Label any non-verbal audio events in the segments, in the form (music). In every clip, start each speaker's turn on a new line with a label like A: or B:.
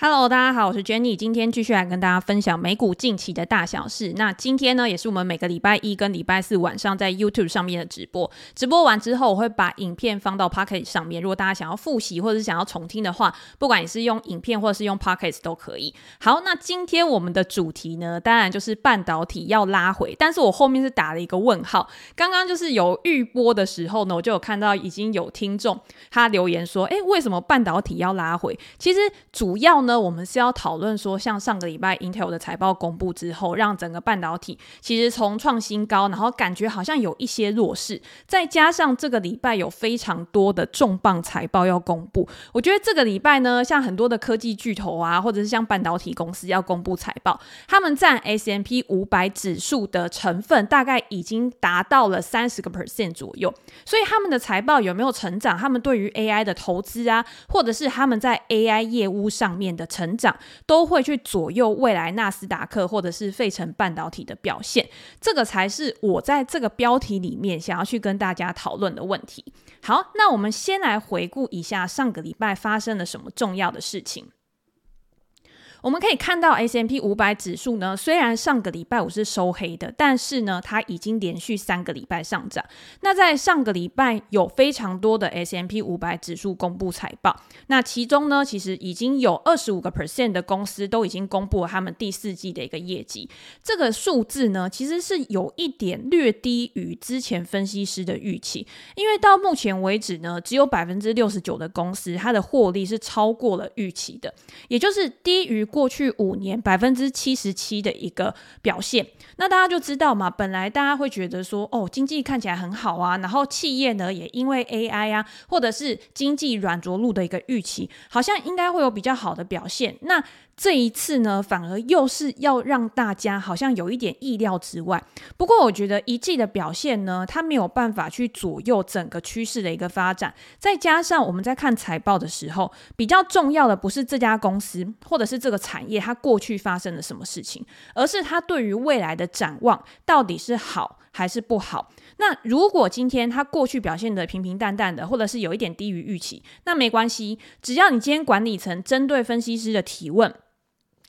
A: Hello，大家好，我是 Jenny，今天继续来跟大家分享美股近期的大小事。那今天呢，也是我们每个礼拜一跟礼拜四晚上在 YouTube 上面的直播。直播完之后，我会把影片放到 Pocket 上面。如果大家想要复习或者是想要重听的话，不管你是用影片或者是用 Pocket 都可以。好，那今天我们的主题呢，当然就是半导体要拉回，但是我后面是打了一个问号。刚刚就是有预播的时候呢，我就有看到已经有听众他留言说，诶，为什么半导体要拉回？其实主要呢。那我们是要讨论说，像上个礼拜 Intel 的财报公布之后，让整个半导体其实从创新高，然后感觉好像有一些弱势，再加上这个礼拜有非常多的重磅财报要公布，我觉得这个礼拜呢，像很多的科技巨头啊，或者是像半导体公司要公布财报，他们占 S M P 五百指数的成分大概已经达到了三十个 percent 左右，所以他们的财报有没有成长？他们对于 AI 的投资啊，或者是他们在 AI 业务上面。的成长都会去左右未来纳斯达克或者是费城半导体的表现，这个才是我在这个标题里面想要去跟大家讨论的问题。好，那我们先来回顾一下上个礼拜发生了什么重要的事情。我们可以看到 S M P 五百指数呢，虽然上个礼拜五是收黑的，但是呢，它已经连续三个礼拜上涨。那在上个礼拜有非常多的 S M P 五百指数公布财报，那其中呢，其实已经有二十五个 percent 的公司都已经公布了他们第四季的一个业绩。这个数字呢，其实是有一点略低于之前分析师的预期，因为到目前为止呢，只有百分之六十九的公司它的获利是超过了预期的，也就是低于。过去五年百分之七十七的一个表现，那大家就知道嘛，本来大家会觉得说，哦，经济看起来很好啊，然后企业呢也因为 AI 啊，或者是经济软着陆的一个预期，好像应该会有比较好的表现。那这一次呢，反而又是要让大家好像有一点意料之外。不过，我觉得一季的表现呢，它没有办法去左右整个趋势的一个发展。再加上我们在看财报的时候，比较重要的不是这家公司或者是这个产业它过去发生了什么事情，而是它对于未来的展望到底是好还是不好。那如果今天它过去表现得平平淡淡的，或者是有一点低于预期，那没关系，只要你今天管理层针对分析师的提问。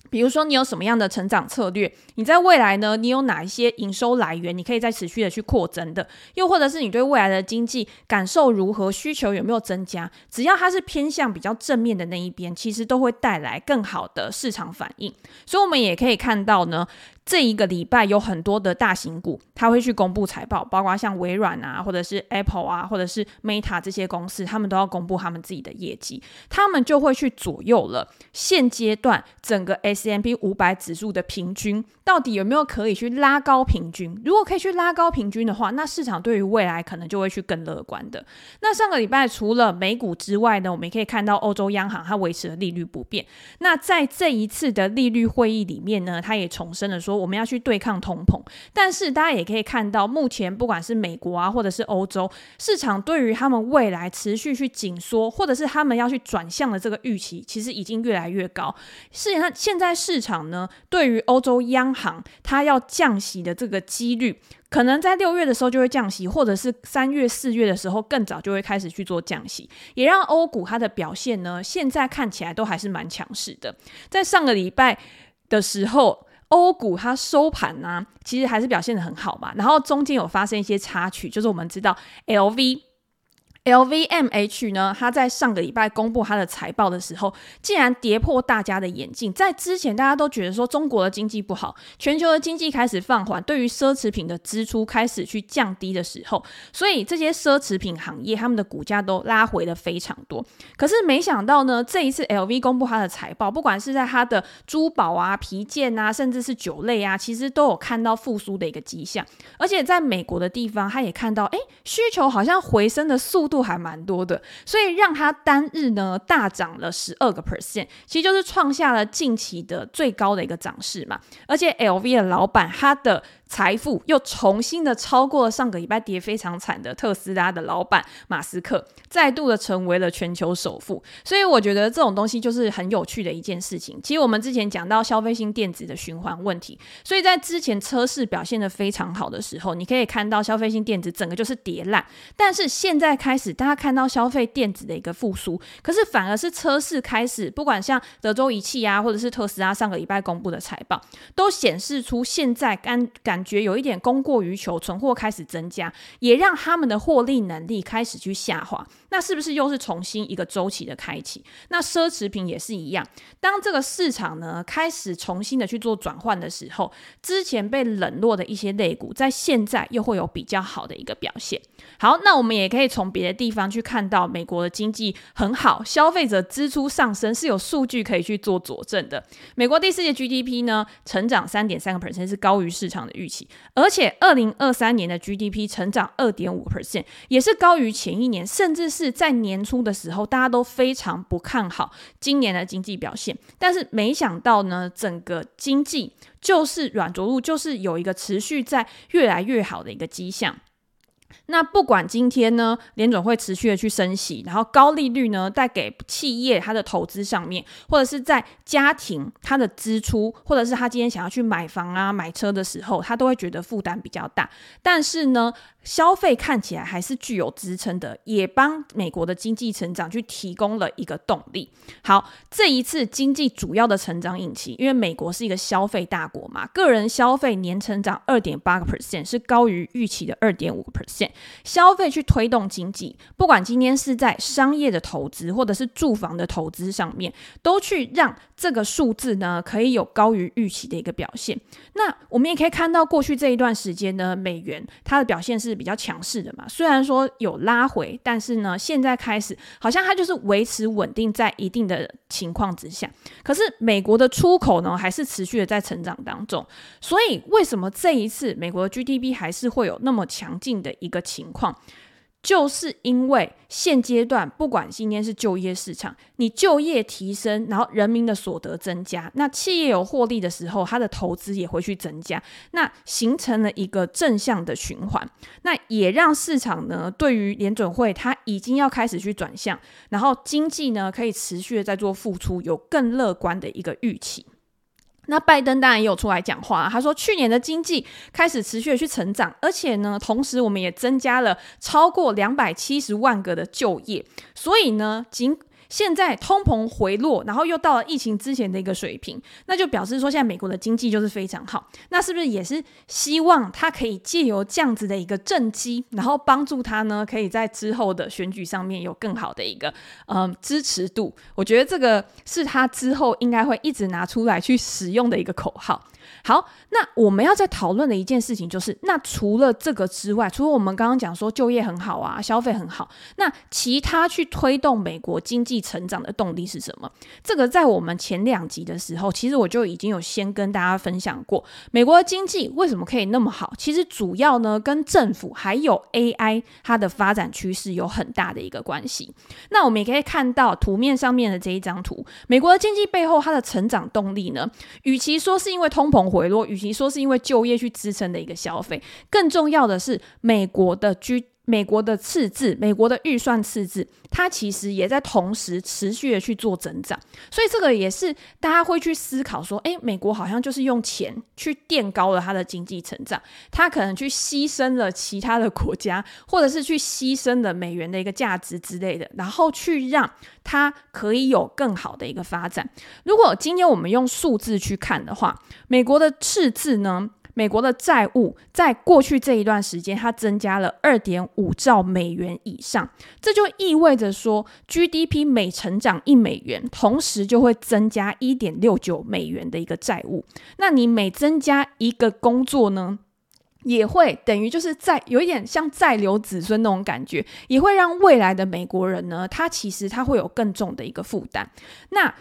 A: 比如说，你有什么样的成长策略？你在未来呢？你有哪一些营收来源？你可以再持续的去扩增的，又或者是你对未来的经济感受如何？需求有没有增加？只要它是偏向比较正面的那一边，其实都会带来更好的市场反应。所以，我们也可以看到呢。这一个礼拜有很多的大型股，他会去公布财报，包括像微软啊，或者是 Apple 啊，或者是 Meta 这些公司，他们都要公布他们自己的业绩，他们就会去左右了现阶段整个 S M P 五百指数的平均，到底有没有可以去拉高平均？如果可以去拉高平均的话，那市场对于未来可能就会去更乐观的。那上个礼拜除了美股之外呢，我们也可以看到欧洲央行它维持了利率不变。那在这一次的利率会议里面呢，它也重申了说。我们要去对抗通膨，但是大家也可以看到，目前不管是美国啊，或者是欧洲市场，对于他们未来持续去紧缩，或者是他们要去转向的这个预期，其实已经越来越高。是，那现在市场呢，对于欧洲央行它要降息的这个几率，可能在六月的时候就会降息，或者是三月、四月的时候更早就会开始去做降息，也让欧股它的表现呢，现在看起来都还是蛮强势的。在上个礼拜的时候。欧股它收盘呢、其实还是表现的很好嘛。然后中间有发生一些插曲，就是我们知道 LV。LVMH 呢，它在上个礼拜公布它的财报的时候，竟然跌破大家的眼镜。在之前，大家都觉得说中国的经济不好，全球的经济开始放缓，对于奢侈品的支出开始去降低的时候，所以这些奢侈品行业他们的股价都拉回了非常多。可是没想到呢，这一次 LV 公布它的财报，不管是在它的珠宝啊、皮件啊，甚至是酒类啊，其实都有看到复苏的一个迹象。而且在美国的地方，他也看到，哎，需求好像回升的速度。还蛮多的，所以让它单日呢大涨了十二个 percent，其实就是创下了近期的最高的一个涨势嘛。而且 LV 的老板他的财富又重新的超过了上个礼拜跌非常惨的特斯拉的老板马斯克，再度的成为了全球首富。所以我觉得这种东西就是很有趣的一件事情。其实我们之前讲到消费性电子的循环问题，所以在之前车市表现得非常好的时候，你可以看到消费性电子整个就是跌烂，但是现在开始大家看到消费电子的一个复苏，可是反而是车市开始，不管像德州仪器啊，或者是特斯拉上个礼拜公布的财报，都显示出现在感感感觉有一点供过于求，存货开始增加，也让他们的获利能力开始去下滑。那是不是又是重新一个周期的开启？那奢侈品也是一样，当这个市场呢开始重新的去做转换的时候，之前被冷落的一些类股，在现在又会有比较好的一个表现。好，那我们也可以从别的地方去看到，美国的经济很好，消费者支出上升是有数据可以去做佐证的。美国第四季 GDP 呢，成长三点三个 percent 是高于市场的预期，而且二零二三年的 GDP 成长二点五 percent 也是高于前一年，甚至。是在年初的时候，大家都非常不看好今年的经济表现，但是没想到呢，整个经济就是软着陆，就是有一个持续在越来越好的一个迹象。那不管今天呢，联准会持续的去升息，然后高利率呢带给企业它的投资上面，或者是在家庭它的支出，或者是他今天想要去买房啊、买车的时候，他都会觉得负担比较大。但是呢，消费看起来还是具有支撑的，也帮美国的经济成长去提供了一个动力。好，这一次经济主要的成长引擎，因为美国是一个消费大国嘛，个人消费年成长二点八个 percent，是高于预期的二点五个 percent。消费去推动经济，不管今天是在商业的投资或者是住房的投资上面，都去让这个数字呢可以有高于预期的一个表现。那我们也可以看到，过去这一段时间呢，美元它的表现是比较强势的嘛。虽然说有拉回，但是呢，现在开始好像它就是维持稳定在一定的情况之下。可是美国的出口呢，还是持续的在成长当中。所以为什么这一次美国的 GDP 还是会有那么强劲的一一个情况？就是因为现阶段，不管今天是就业市场，你就业提升，然后人民的所得增加，那企业有获利的时候，它的投资也会去增加，那形成了一个正向的循环，那也让市场呢对于联准会它已经要开始去转向，然后经济呢可以持续的在做付出，有更乐观的一个预期。那拜登当然也有出来讲话，他说去年的经济开始持续的去成长，而且呢，同时我们也增加了超过两百七十万个的就业，所以呢，仅现在通膨回落，然后又到了疫情之前的一个水平，那就表示说现在美国的经济就是非常好。那是不是也是希望他可以借由这样子的一个政绩，然后帮助他呢，可以在之后的选举上面有更好的一个嗯支持度？我觉得这个是他之后应该会一直拿出来去使用的一个口号。好，那我们要在讨论的一件事情就是，那除了这个之外，除了我们刚刚讲说就业很好啊，消费很好，那其他去推动美国经济成长的动力是什么？这个在我们前两集的时候，其实我就已经有先跟大家分享过，美国的经济为什么可以那么好？其实主要呢跟政府还有 AI 它的发展趋势有很大的一个关系。那我们也可以看到图面上面的这一张图，美国的经济背后它的成长动力呢，与其说是因为通膨。回落，与其说是因为就业去支撑的一个消费，更重要的是美国的居。美国的赤字，美国的预算赤字，它其实也在同时持续的去做增长，所以这个也是大家会去思考说，诶，美国好像就是用钱去垫高了它的经济成长，它可能去牺牲了其他的国家，或者是去牺牲了美元的一个价值之类的，然后去让它可以有更好的一个发展。如果今天我们用数字去看的话，美国的赤字呢？美国的债务在过去这一段时间，它增加了二点五兆美元以上，这就意味着说，GDP 每成长一美元，同时就会增加一点六九美元的一个债务。那你每增加一个工作呢，也会等于就是在有一点像再留子孙那种感觉，也会让未来的美国人呢，他其实他会有更重的一个负担。那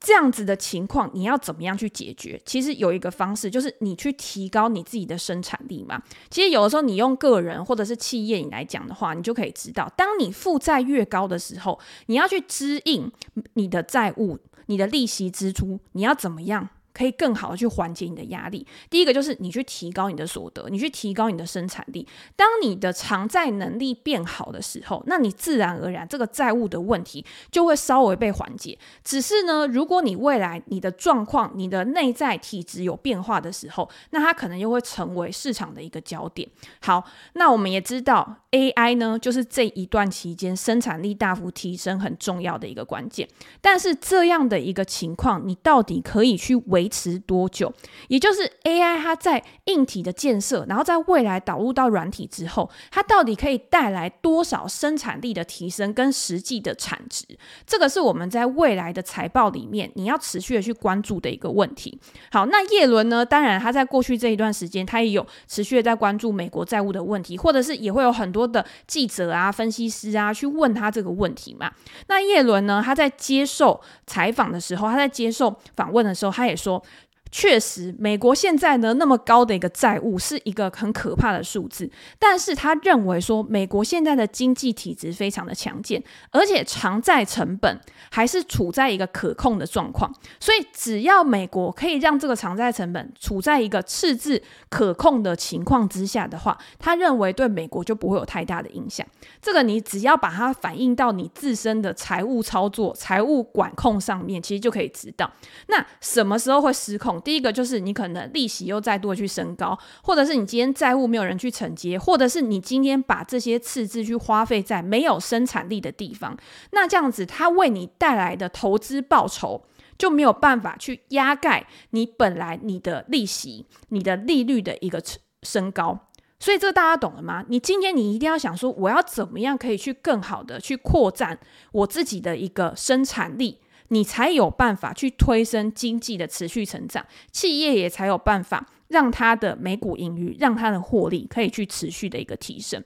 A: 这样子的情况，你要怎么样去解决？其实有一个方式，就是你去提高你自己的生产力嘛。其实有的时候，你用个人或者是企业你来讲的话，你就可以知道，当你负债越高的时候，你要去支应你的债务、你的利息支出，你要怎么样可以更好的去缓解你的压力。第一个就是你去提高你的所得，你去提高你的生产力。当你的偿债能力变好的时候，那你自然而然这个债务的问题就会稍微被缓解。只是呢，如果你未来你的状况、你的内在体质有变化的时候，那它可能又会成为市场的一个焦点。好，那我们也知道 AI 呢，就是这一段期间生产力大幅提升很重要的一个关键。但是这样的一个情况，你到底可以去维维持多久？也就是 AI 它在硬体的建设，然后在未来导入到软体之后，它到底可以带来多少生产力的提升跟实际的产值？这个是我们在未来的财报里面你要持续的去关注的一个问题。好，那叶伦呢？当然他在过去这一段时间，他也有持续的在关注美国债务的问题，或者是也会有很多的记者啊、分析师啊去问他这个问题嘛。那叶伦呢？他在接受采访的时候，他在接受访问的时候，他也说。说确实，美国现在呢那么高的一个债务是一个很可怕的数字，但是他认为说美国现在的经济体质非常的强健，而且偿债成本还是处在一个可控的状况，所以只要美国可以让这个偿债成本处在一个赤字可控的情况之下的话，他认为对美国就不会有太大的影响。这个你只要把它反映到你自身的财务操作、财务管控上面，其实就可以知道，那什么时候会失控。第一个就是你可能利息又再度去升高，或者是你今天债务没有人去承接，或者是你今天把这些赤字去花费在没有生产力的地方，那这样子它为你带来的投资报酬就没有办法去压盖你本来你的利息、你的利率的一个升高。所以这大家懂了吗？你今天你一定要想说，我要怎么样可以去更好的去扩展我自己的一个生产力。你才有办法去推升经济的持续成长，企业也才有办法让它的每股盈余、让它的获利可以去持续的一个提升。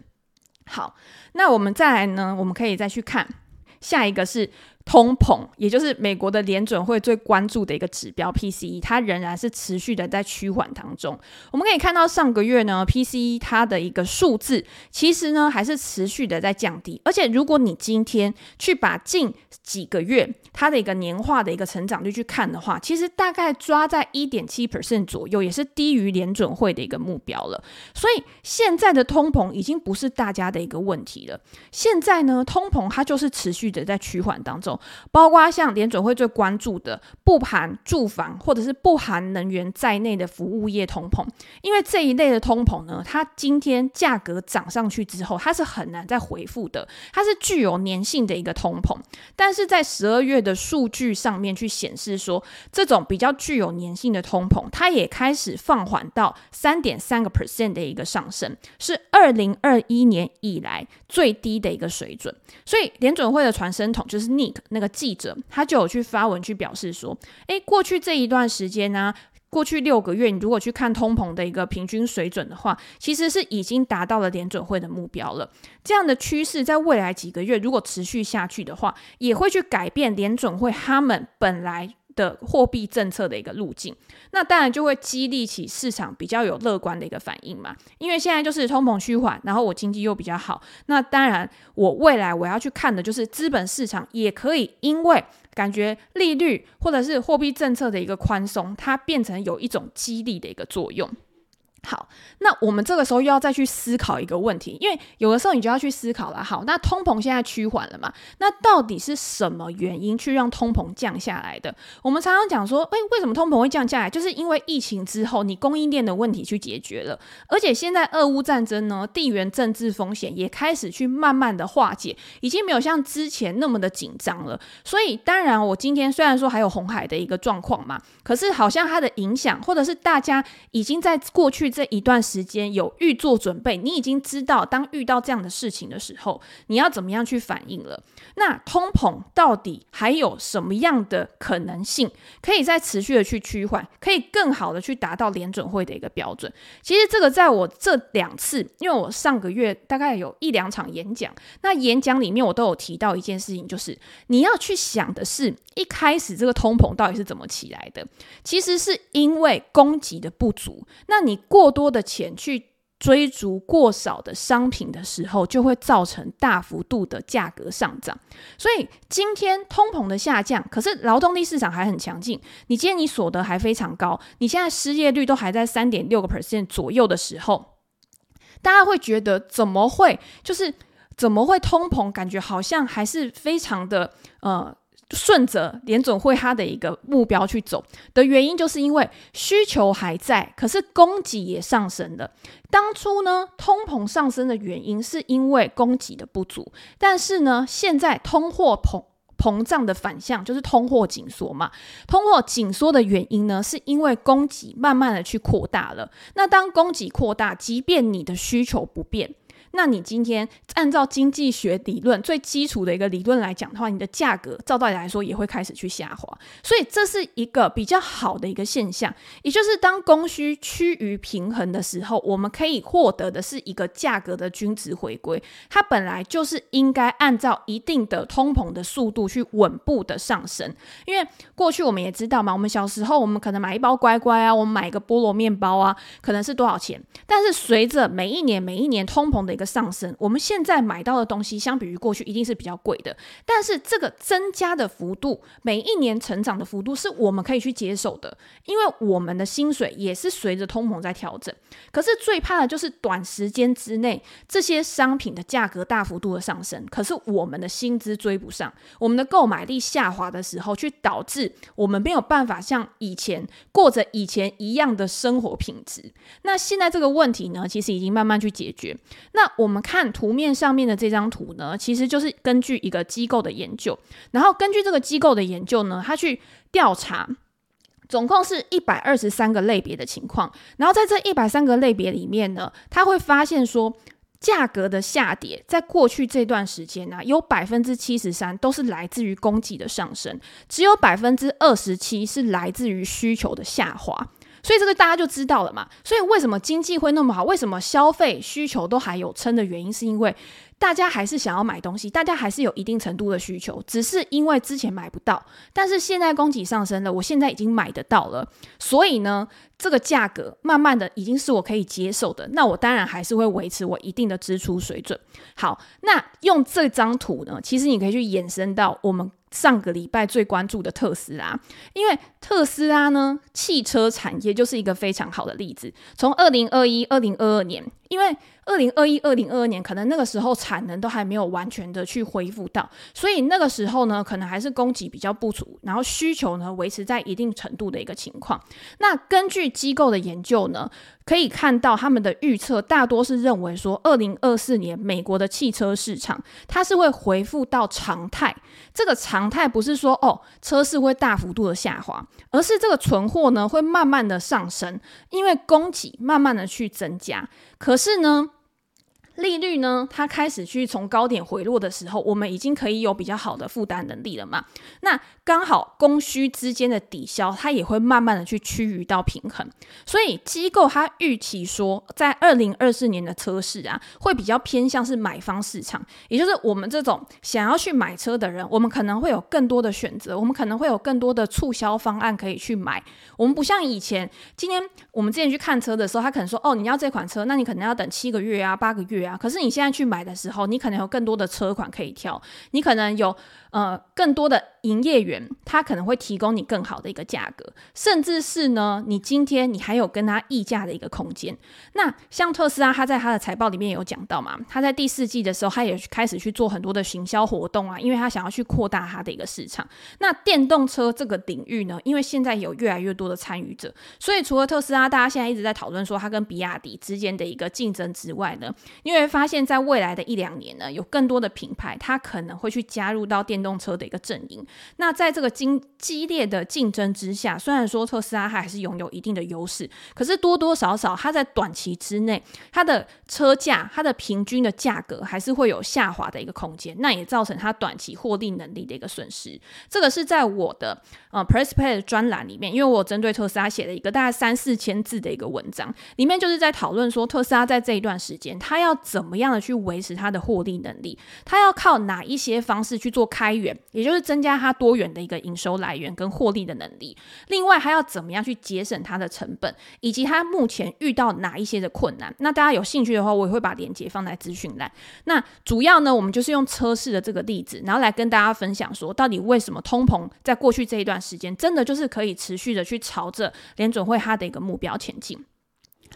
A: 好，那我们再来呢？我们可以再去看下一个是。通膨，也就是美国的联准会最关注的一个指标 PCE，它仍然是持续的在趋缓当中。我们可以看到上个月呢，PCE 它的一个数字其实呢还是持续的在降低。而且如果你今天去把近几个月它的一个年化的一个成长率去看的话，其实大概抓在一点七 percent 左右，也是低于联准会的一个目标了。所以现在的通膨已经不是大家的一个问题了。现在呢，通膨它就是持续的在趋缓当中。包括像联准会最关注的不含住房或者是不含能源在内的服务业通膨，因为这一类的通膨呢，它今天价格涨上去之后，它是很难再回复的，它是具有粘性的一个通膨。但是在十二月的数据上面去显示说，这种比较具有粘性的通膨，它也开始放缓到三点三个 percent 的一个上升，是二零二一年以来最低的一个水准。所以联准会的传声筒就是 Nick。那个记者他就有去发文去表示说，诶，过去这一段时间呢、啊，过去六个月，你如果去看通膨的一个平均水准的话，其实是已经达到了联准会的目标了。这样的趋势在未来几个月如果持续下去的话，也会去改变联准会他们本来。的货币政策的一个路径，那当然就会激励起市场比较有乐观的一个反应嘛。因为现在就是通膨趋缓，然后我经济又比较好，那当然我未来我要去看的就是资本市场也可以因为感觉利率或者是货币政策的一个宽松，它变成有一种激励的一个作用。好，那我们这个时候又要再去思考一个问题，因为有的时候你就要去思考了。好，那通膨现在趋缓了嘛？那到底是什么原因去让通膨降下来的？我们常常讲说，诶，为什么通膨会降下来？就是因为疫情之后，你供应链的问题去解决了，而且现在俄乌战争呢，地缘政治风险也开始去慢慢的化解，已经没有像之前那么的紧张了。所以，当然，我今天虽然说还有红海的一个状况嘛，可是好像它的影响，或者是大家已经在过去。这一段时间有预做准备，你已经知道当遇到这样的事情的时候，你要怎么样去反应了。那通膨到底还有什么样的可能性，可以再持续的去趋缓，可以更好的去达到联准会的一个标准？其实这个在我这两次，因为我上个月大概有一两场演讲，那演讲里面我都有提到一件事情，就是你要去想的是，一开始这个通膨到底是怎么起来的？其实是因为供给的不足，那你过。过多的钱去追逐过少的商品的时候，就会造成大幅度的价格上涨。所以今天通膨的下降，可是劳动力市场还很强劲。你今天你所得还非常高，你现在失业率都还在三点六个 percent 左右的时候，大家会觉得怎么会？就是怎么会通膨？感觉好像还是非常的呃。顺着联准会它的一个目标去走的原因，就是因为需求还在，可是供给也上升了。当初呢，通膨上升的原因是因为供给的不足，但是呢，现在通货膨膨胀的反向就是通货紧缩嘛。通货紧缩的原因呢，是因为供给慢慢的去扩大了。那当供给扩大，即便你的需求不变。那你今天按照经济学理论最基础的一个理论来讲的话，你的价格照道理来说也会开始去下滑，所以这是一个比较好的一个现象。也就是当供需趋于平衡的时候，我们可以获得的是一个价格的均值回归。它本来就是应该按照一定的通膨的速度去稳步的上升。因为过去我们也知道嘛，我们小时候我们可能买一包乖乖啊，我们买一个菠萝面包啊，可能是多少钱？但是随着每一年每一年通膨的一个上升，我们现在买到的东西相比于过去一定是比较贵的，但是这个增加的幅度，每一年成长的幅度是我们可以去接受的，因为我们的薪水也是随着通膨在调整。可是最怕的就是短时间之内这些商品的价格大幅度的上升，可是我们的薪资追不上，我们的购买力下滑的时候，去导致我们没有办法像以前过着以前一样的生活品质。那现在这个问题呢，其实已经慢慢去解决。那我们看图面上面的这张图呢，其实就是根据一个机构的研究，然后根据这个机构的研究呢，他去调查，总共是一百二十三个类别的情况，然后在这一百三个类别里面呢，他会发现说，价格的下跌，在过去这段时间呢，有百分之七十三都是来自于供给的上升，只有百分之二十七是来自于需求的下滑。所以这个大家就知道了嘛。所以为什么经济会那么好？为什么消费需求都还有撑的原因，是因为大家还是想要买东西，大家还是有一定程度的需求，只是因为之前买不到，但是现在供给上升了，我现在已经买得到了，所以呢，这个价格慢慢的已经是我可以接受的。那我当然还是会维持我一定的支出水准。好，那用这张图呢，其实你可以去延伸到我们。上个礼拜最关注的特斯拉，因为特斯拉呢，汽车产业就是一个非常好的例子。从二零二一、二零二二年，因为二零二一、二零二二年可能那个时候产能都还没有完全的去恢复到，所以那个时候呢，可能还是供给比较不足，然后需求呢维持在一定程度的一个情况。那根据机构的研究呢，可以看到他们的预测大多是认为说，二零二四年美国的汽车市场它是会恢复到常态。这个常态不是说哦，车市会大幅度的下滑，而是这个存货呢会慢慢的上升，因为供给慢慢的去增加。可是呢，利率呢，它开始去从高点回落的时候，我们已经可以有比较好的负担能力了嘛。那刚好供需之间的抵消，它也会慢慢的去趋于到平衡。所以机构它预期说，在二零二四年的车市啊，会比较偏向是买方市场，也就是我们这种想要去买车的人，我们可能会有更多的选择，我们可能会有更多的促销方案可以去买。我们不像以前，今天我们之前去看车的时候，他可能说，哦，你要这款车，那你可能要等七个月啊，八个月。啊可是你现在去买的时候，你可能有更多的车款可以挑，你可能有呃更多的营业员，他可能会提供你更好的一个价格，甚至是呢，你今天你还有跟他议价的一个空间。那像特斯拉，他在他的财报里面有讲到嘛，他在第四季的时候，他也开始去做很多的行销活动啊，因为他想要去扩大他的一个市场。那电动车这个领域呢，因为现在有越来越多的参与者，所以除了特斯拉，大家现在一直在讨论说他跟比亚迪之间的一个竞争之外呢，因为发现，在未来的一两年呢，有更多的品牌，它可能会去加入到电动车的一个阵营。那在这个激激烈的竞争之下，虽然说特斯拉它还是拥有一定的优势，可是多多少少，它在短期之内，它的车价、它的平均的价格还是会有下滑的一个空间。那也造成它短期获利能力的一个损失。这个是在我的呃 Press Play 的专栏里面，因为我针对特斯拉写了一个大概三四千字的一个文章，里面就是在讨论说，特斯拉在这一段时间，它要怎么样的去维持它的获利能力？它要靠哪一些方式去做开源，也就是增加它多元的一个营收来源跟获利的能力。另外，还要怎么样去节省它的成本，以及它目前遇到哪一些的困难？那大家有兴趣的话，我也会把链接放在资讯栏。那主要呢，我们就是用车市的这个例子，然后来跟大家分享说，到底为什么通膨在过去这一段时间，真的就是可以持续的去朝着联准会它的一个目标前进。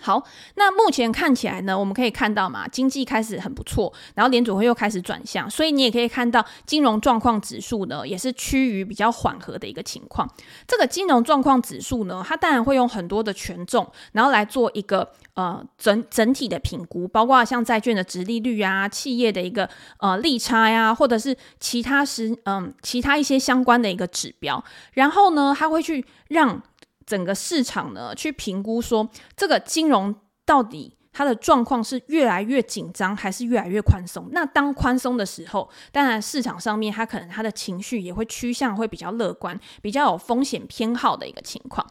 A: 好，那目前看起来呢，我们可以看到嘛，经济开始很不错，然后联准会又开始转向，所以你也可以看到金融状况指数呢，也是趋于比较缓和的一个情况。这个金融状况指数呢，它当然会用很多的权重，然后来做一个呃整整体的评估，包括像债券的殖利率啊、企业的一个呃利差呀、或者是其他时嗯、其他一些相关的一个指标，然后呢，它会去让。整个市场呢，去评估说这个金融到底它的状况是越来越紧张，还是越来越宽松？那当宽松的时候，当然市场上面它可能它的情绪也会趋向会比较乐观，比较有风险偏好的一个情况。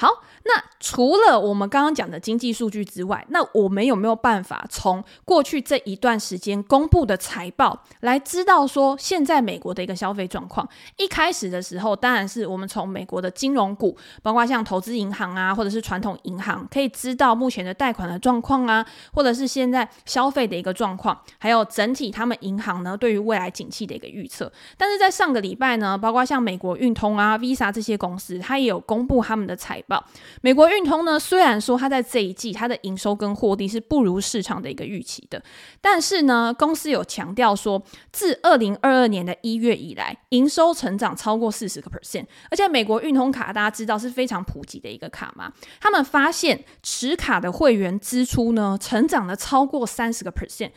A: 好，那除了我们刚刚讲的经济数据之外，那我们有没有办法从过去这一段时间公布的财报来知道说现在美国的一个消费状况？一开始的时候，当然是我们从美国的金融股，包括像投资银行啊，或者是传统银行，可以知道目前的贷款的状况啊，或者是现在消费的一个状况，还有整体他们银行呢对于未来景气的一个预测。但是在上个礼拜呢，包括像美国运通啊、Visa 这些公司，它也有公布他们的财报。美国运通呢，虽然说它在这一季它的营收跟获利是不如市场的一个预期的，但是呢，公司有强调说，自二零二二年的一月以来，营收成长超过四十个 percent，而且美国运通卡大家知道是非常普及的一个卡嘛，他们发现持卡的会员支出呢，成长了超过三十个 percent。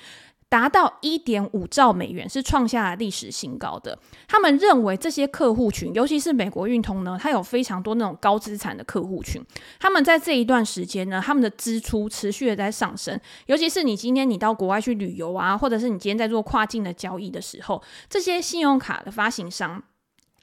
A: 达到一点五兆美元，是创下了历史新高的。他们认为这些客户群，尤其是美国运通呢，它有非常多那种高资产的客户群。他们在这一段时间呢，他们的支出持续的在上升。尤其是你今天你到国外去旅游啊，或者是你今天在做跨境的交易的时候，这些信用卡的发行商，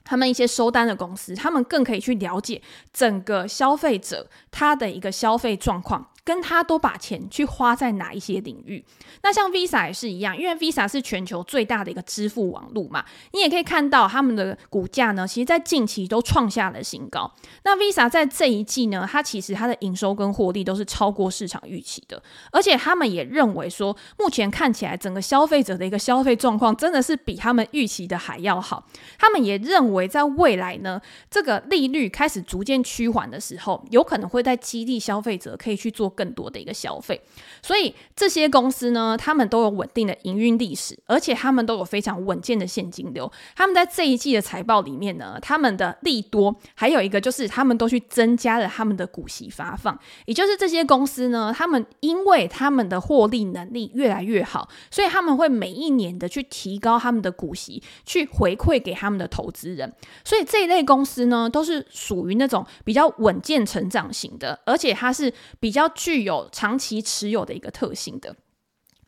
A: 他们一些收单的公司，他们更可以去了解整个消费者他的一个消费状况。跟他都把钱去花在哪一些领域？那像 Visa 也是一样，因为 Visa 是全球最大的一个支付网络嘛。你也可以看到他们的股价呢，其实在近期都创下了新高。那 Visa 在这一季呢，它其实它的营收跟获利都是超过市场预期的，而且他们也认为说，目前看起来整个消费者的一个消费状况真的是比他们预期的还要好。他们也认为在未来呢，这个利率开始逐渐趋缓的时候，有可能会在激励消费者可以去做。更多的一个消费，所以这些公司呢，他们都有稳定的营运历史，而且他们都有非常稳健的现金流。他们在这一季的财报里面呢，他们的利多还有一个就是他们都去增加了他们的股息发放，也就是这些公司呢，他们因为他们的获利能力越来越好，所以他们会每一年的去提高他们的股息，去回馈给他们的投资人。所以这一类公司呢，都是属于那种比较稳健成长型的，而且它是比较。具有长期持有的一个特性的，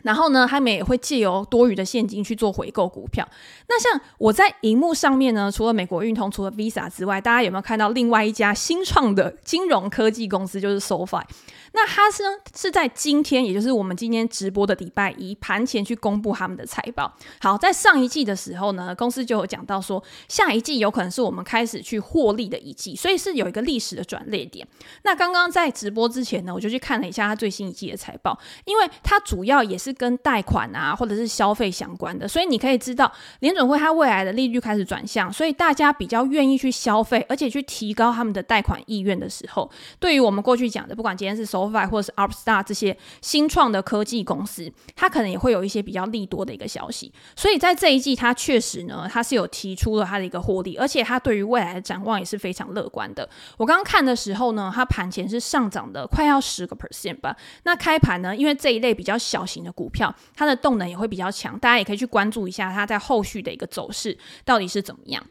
A: 然后呢，他们也会借由多余的现金去做回购股票。那像我在荧幕上面呢，除了美国运通、除了 Visa 之外，大家有没有看到另外一家新创的金融科技公司，就是 SoFi？那它是呢，是在今天，也就是我们今天直播的礼拜一盘前去公布他们的财报。好，在上一季的时候呢，公司就有讲到说，下一季有可能是我们开始去获利的一季，所以是有一个历史的转捩点。那刚刚在直播之前呢，我就去看了一下它最新一季的财报，因为它主要也是跟贷款啊或者是消费相关的，所以你可以知道联准会它未来的利率开始转向，所以大家比较愿意去消费，而且去提高他们的贷款意愿的时候，对于我们过去讲的，不管今天是收。或者是 Upstart 这些新创的科技公司，它可能也会有一些比较利多的一个消息，所以在这一季，它确实呢，它是有提出了它的一个获利，而且它对于未来的展望也是非常乐观的。我刚刚看的时候呢，它盘前是上涨的快要十个 percent 吧。那开盘呢，因为这一类比较小型的股票，它的动能也会比较强，大家也可以去关注一下它在后续的一个走势到底是怎么样。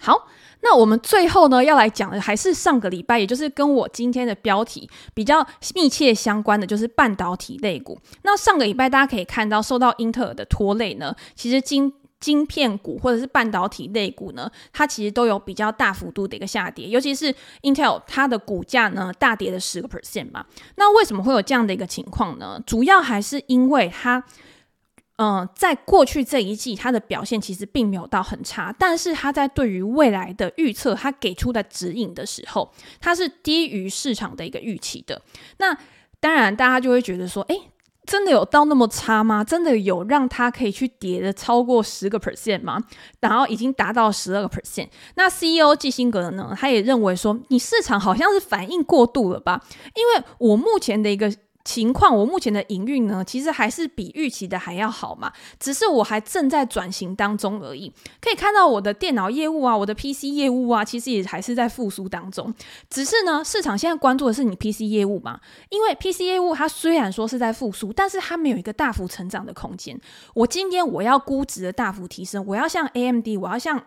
A: 好。那我们最后呢，要来讲的还是上个礼拜，也就是跟我今天的标题比较密切相关的，就是半导体类股。那上个礼拜大家可以看到，受到英特尔的拖累呢，其实今晶片股或者是半导体类股呢，它其实都有比较大幅度的一个下跌，尤其是 Intel 它的股价呢大跌了十个 percent 嘛。那为什么会有这样的一个情况呢？主要还是因为它。嗯、在过去这一季，它的表现其实并没有到很差，但是他在对于未来的预测，他给出的指引的时候，他是低于市场的一个预期的。那当然，大家就会觉得说，诶，真的有到那么差吗？真的有让它可以去跌的超过十个 percent 吗？然后已经达到十二个 percent。那 CEO 基辛格呢，他也认为说，你市场好像是反应过度了吧？因为我目前的一个。情况，我目前的营运呢，其实还是比预期的还要好嘛，只是我还正在转型当中而已。可以看到我的电脑业务啊，我的 PC 业务啊，其实也还是在复苏当中。只是呢，市场现在关注的是你 PC 业务嘛，因为 PC 业务它虽然说是在复苏，但是它没有一个大幅成长的空间。我今天我要估值的大幅提升，我要像 AMD，我要像。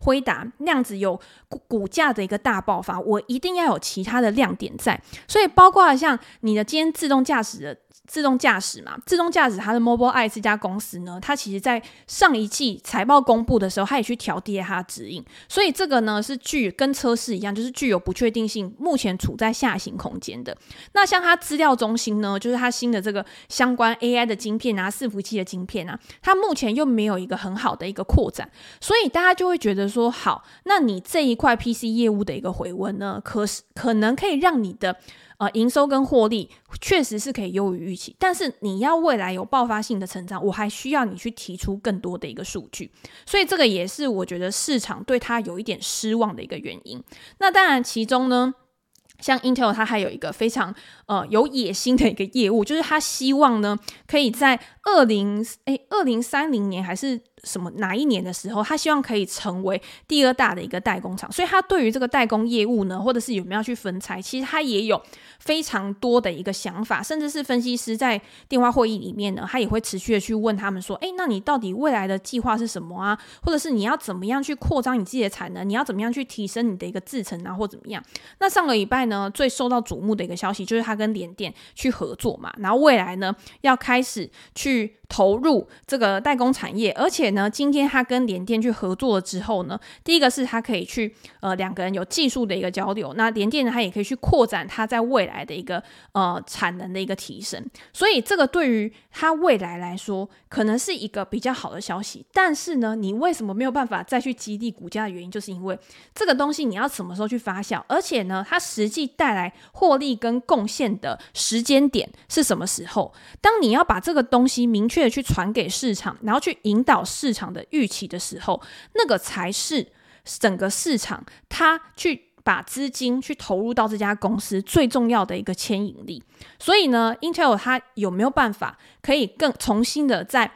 A: 辉达那样子有股股价的一个大爆发，我一定要有其他的亮点在，所以包括像你的今天自动驾驶的。自动驾驶嘛，自动驾驶它的 Mobile Eye 这家公司呢，它其实在上一季财报公布的时候，它也去调低了它的指引，所以这个呢是具跟车市一样，就是具有不确定性，目前处在下行空间的。那像它资料中心呢，就是它新的这个相关 AI 的晶片啊，伺服器的晶片啊，它目前又没有一个很好的一个扩展，所以大家就会觉得说，好，那你这一块 PC 业务的一个回温呢，可是可能可以让你的。呃，营收跟获利确实是可以优于预期，但是你要未来有爆发性的成长，我还需要你去提出更多的一个数据，所以这个也是我觉得市场对它有一点失望的一个原因。那当然，其中呢，像 Intel 它还有一个非常呃有野心的一个业务，就是它希望呢可以在二零诶二零三零年还是。什么哪一年的时候，他希望可以成为第二大的一个代工厂，所以他对于这个代工业务呢，或者是有没有去分拆，其实他也有非常多的一个想法，甚至是分析师在电话会议里面呢，他也会持续的去问他们说，诶，那你到底未来的计划是什么啊？或者是你要怎么样去扩张你自己的产能？你要怎么样去提升你的一个制程啊，或怎么样？那上个礼拜呢，最受到瞩目的一个消息就是他跟联电去合作嘛，然后未来呢要开始去。投入这个代工产业，而且呢，今天他跟联电去合作了之后呢，第一个是他可以去呃两个人有技术的一个交流，那联电呢，他也可以去扩展他在未来的一个呃产能的一个提升，所以这个对于他未来来说可能是一个比较好的消息。但是呢，你为什么没有办法再去激励股价的原因，就是因为这个东西你要什么时候去发酵，而且呢，它实际带来获利跟贡献的时间点是什么时候？当你要把这个东西明确的。去传给市场，然后去引导市市场的预期的时候，那个才是整个市场它去把资金去投入到这家公司最重要的一个牵引力。所以呢，Intel 它有没有办法可以更重新的在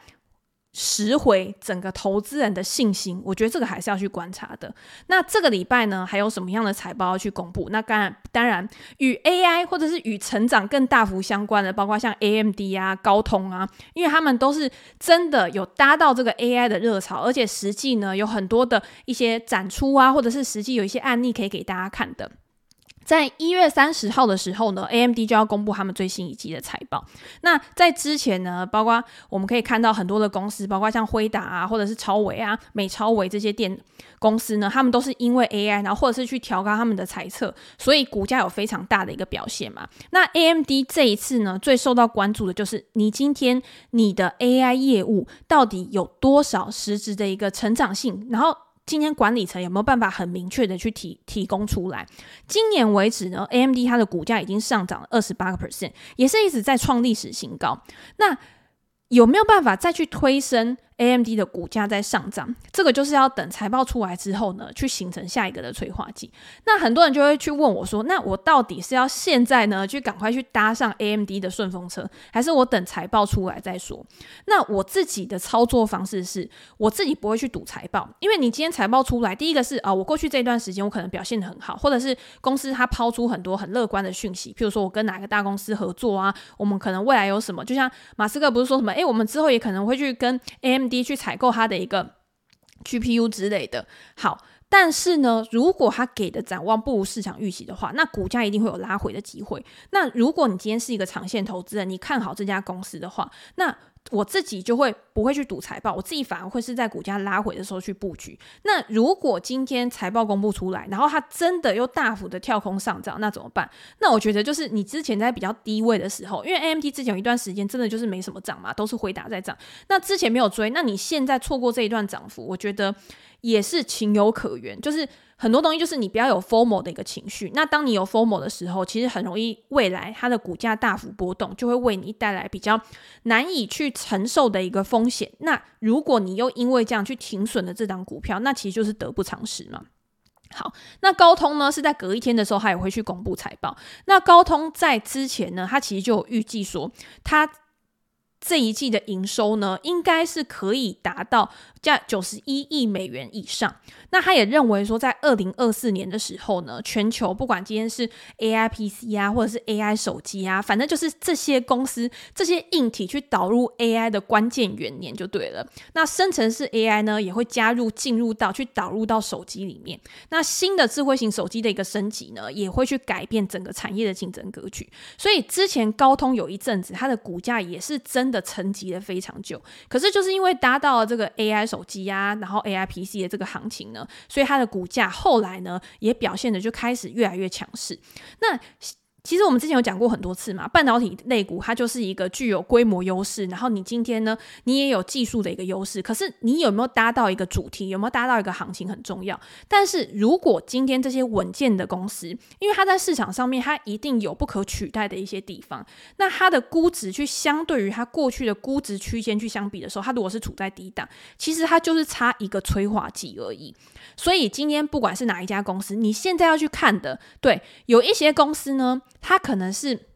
A: 拾回整个投资人的信心，我觉得这个还是要去观察的。那这个礼拜呢，还有什么样的财报要去公布？那当然，当然与 AI 或者是与成长更大幅相关的，包括像 AMD 啊、高通啊，因为他们都是真的有搭到这个 AI 的热潮，而且实际呢有很多的一些展出啊，或者是实际有一些案例可以给大家看的。在一月三十号的时候呢，AMD 就要公布他们最新一季的财报。那在之前呢，包括我们可以看到很多的公司，包括像辉达啊，或者是超微啊、美超微这些电公司呢，他们都是因为 AI，然后或者是去调高他们的财测，所以股价有非常大的一个表现嘛。那 AMD 这一次呢，最受到关注的就是你今天你的 AI 业务到底有多少实质的一个成长性，然后。今天管理层有没有办法很明确的去提提供出来？今年为止呢，AMD 它的股价已经上涨了二十八个 percent，也是一直在创历史新高。那有没有办法再去推升？AMD 的股价在上涨，这个就是要等财报出来之后呢，去形成下一个的催化剂。那很多人就会去问我说：“那我到底是要现在呢，去赶快去搭上 AMD 的顺风车，还是我等财报出来再说？”那我自己的操作方式是，我自己不会去赌财报，因为你今天财报出来，第一个是啊，我过去这段时间我可能表现得很好，或者是公司它抛出很多很乐观的讯息，譬如说我跟哪个大公司合作啊，我们可能未来有什么，就像马斯克不是说什么，诶，我们之后也可能会去跟 A M AM。去采购它的一个 GPU 之类的，好。但是呢，如果他给的展望不如市场预期的话，那股价一定会有拉回的机会。那如果你今天是一个长线投资人，你看好这家公司的话，那我自己就会不会去赌财报，我自己反而会是在股价拉回的时候去布局。那如果今天财报公布出来，然后它真的又大幅的跳空上涨，那怎么办？那我觉得就是你之前在比较低位的时候，因为 AMD 之前有一段时间真的就是没什么涨嘛，都是回答在涨。那之前没有追，那你现在错过这一段涨幅，我觉得也是情有可原，就是。很多东西就是你不要有 formal 的一个情绪。那当你有 formal 的时候，其实很容易未来它的股价大幅波动，就会为你带来比较难以去承受的一个风险。那如果你又因为这样去停损了这档股票，那其实就是得不偿失嘛。好，那高通呢是在隔一天的时候，它也会去公布财报。那高通在之前呢，它其实就预计说它。这一季的营收呢，应该是可以达到价九十一亿美元以上。那他也认为说，在二零二四年的时候呢，全球不管今天是 AI PC 啊，或者是 AI 手机啊，反正就是这些公司这些硬体去导入 AI 的关键元年就对了。那生成式 AI 呢，也会加入进入到去导入到手机里面。那新的智慧型手机的一个升级呢，也会去改变整个产业的竞争格局。所以之前高通有一阵子它的股价也是增。的沉积了非常久，可是就是因为搭到了这个 AI 手机啊，然后 AI PC 的这个行情呢，所以它的股价后来呢也表现的就开始越来越强势。那其实我们之前有讲过很多次嘛，半导体类股它就是一个具有规模优势，然后你今天呢，你也有技术的一个优势，可是你有没有搭到一个主题，有没有搭到一个行情很重要。但是如果今天这些稳健的公司，因为它在市场上面它一定有不可取代的一些地方，那它的估值去相对于它过去的估值区间去相比的时候，它如果是处在低档，其实它就是差一个催化剂而已。所以今天不管是哪一家公司，你现在要去看的，对，有一些公司呢。他可能是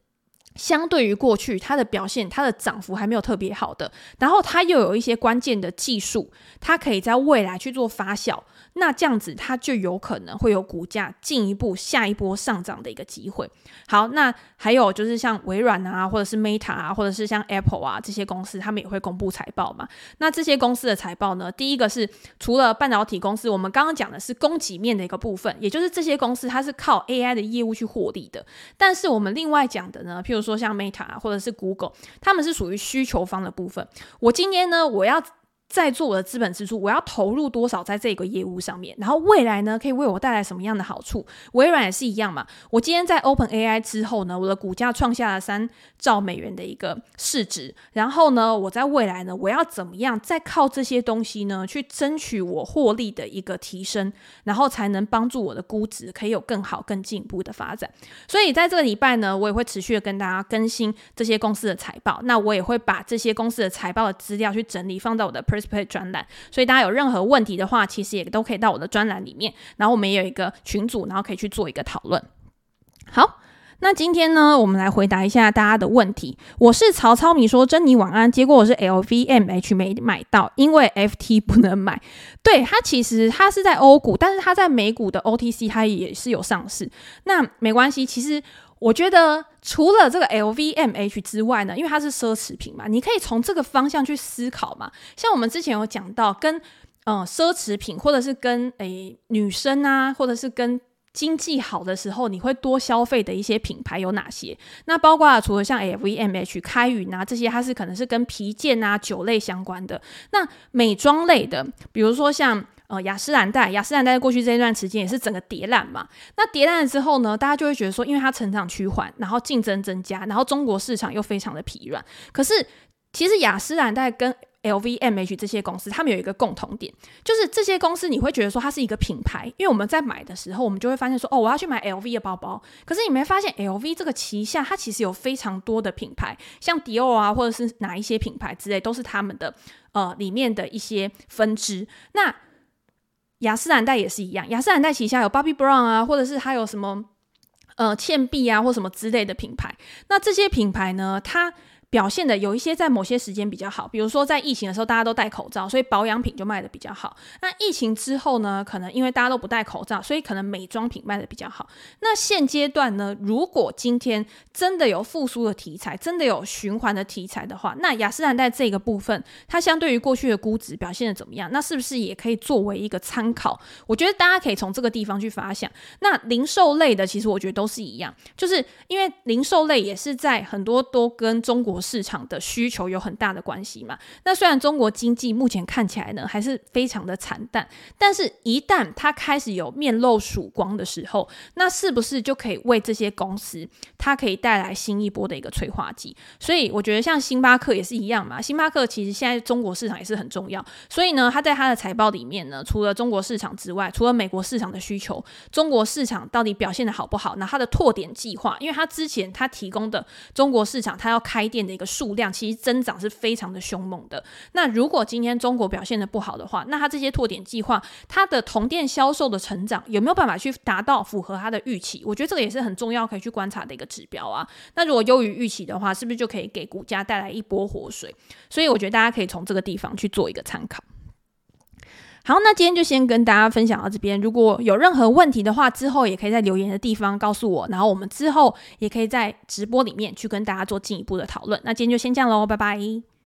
A: 相对于过去，它的表现，它的涨幅还没有特别好的，然后它又有一些关键的技术，它可以在未来去做发酵。那这样子，它就有可能会有股价进一步下一波上涨的一个机会。好，那还有就是像微软啊，或者是 Meta 啊，或者是像 Apple 啊这些公司，他们也会公布财报嘛。那这些公司的财报呢，第一个是除了半导体公司，我们刚刚讲的是供给面的一个部分，也就是这些公司它是靠 AI 的业务去获利的。但是我们另外讲的呢，譬如说像 Meta，或者是 Google，他们是属于需求方的部分。我今天呢，我要。在做我的资本支出，我要投入多少在这个业务上面？然后未来呢，可以为我带来什么样的好处？微软也是一样嘛。我今天在 OpenAI 之后呢，我的股价创下了三兆美元的一个市值。然后呢，我在未来呢，我要怎么样再靠这些东西呢，去争取我获利的一个提升，然后才能帮助我的估值可以有更好、更进一步的发展。所以在这个礼拜呢，我也会持续的跟大家更新这些公司的财报。那我也会把这些公司的财报的资料去整理，放到我的 Per 配专栏，所以大家有任何问题的话，其实也都可以到我的专栏里面，然后我们也有一个群组，然后可以去做一个讨论。好，那今天呢，我们来回答一下大家的问题。我是曹操你说珍妮晚安，结果我是 LVMH 没买到，因为 FT (laughs) 不能买。对，它其实它是在欧股，但是它在美股的 OTC 它也是有上市，那没关系，其实。我觉得除了这个 LVMH 之外呢，因为它是奢侈品嘛，你可以从这个方向去思考嘛。像我们之前有讲到，跟嗯奢侈品，或者是跟诶女生啊，或者是跟经济好的时候，你会多消费的一些品牌有哪些？那包括除了像 LVMH、开云啊这些，它是可能是跟皮件啊、酒类相关的。那美妆类的，比如说像。呃，雅诗兰黛，雅诗兰黛在过去这一段时间也是整个跌烂嘛。那跌烂了之后呢，大家就会觉得说，因为它成长趋缓，然后竞争增加，然后中国市场又非常的疲软。可是，其实雅诗兰黛跟 LVMH 这些公司，他们有一个共同点，就是这些公司你会觉得说它是一个品牌，因为我们在买的时候，我们就会发现说，哦，我要去买 LV 的包包。可是你没发现，LV 这个旗下它其实有非常多的品牌，像迪奥啊，或者是哪一些品牌之类，都是他们的呃里面的一些分支。那雅诗兰黛也是一样，雅诗兰黛旗下有 Bobbi Brown 啊，或者是它有什么呃倩碧啊，或什么之类的品牌。那这些品牌呢，它表现的有一些在某些时间比较好，比如说在疫情的时候大家都戴口罩，所以保养品就卖的比较好。那疫情之后呢，可能因为大家都不戴口罩，所以可能美妆品卖的比较好。那现阶段呢，如果今天真的有复苏的题材，真的有循环的题材的话，那雅诗兰黛这个部分，它相对于过去的估值表现的怎么样？那是不是也可以作为一个参考？我觉得大家可以从这个地方去发想。那零售类的，其实我觉得都是一样，就是因为零售类也是在很多都跟中国。市场的需求有很大的关系嘛。那虽然中国经济目前看起来呢还是非常的惨淡，但是一旦它开始有面露曙光的时候，那是不是就可以为这些公司它可以带来新一波的一个催化剂？所以我觉得像星巴克也是一样嘛。星巴克其实现在中国市场也是很重要，所以呢，它在它的财报里面呢，除了中国市场之外，除了美国市场的需求，中国市场到底表现得好不好？那它的拓点计划，因为它之前它提供的中国市场，它要开店的一个数量，其实增长是非常的凶猛的。那如果今天中国表现的不好的话，那它这些拓点计划，它的同店销售的成长有没有办法去达到符合它的预期？我觉得这个也是很重要，可以去观察的一个指标啊。那如果优于预期的话，是不是就可以给股价带来一波活水？所以我觉得大家可以从这个地方去做一个参考。好，那今天就先跟大家分享到这边。如果有任何问题的话，之后也可以在留言的地方告诉我，然后我们之后也可以在直播里面去跟大家做进一步的讨论。那今天就先这样喽，拜拜。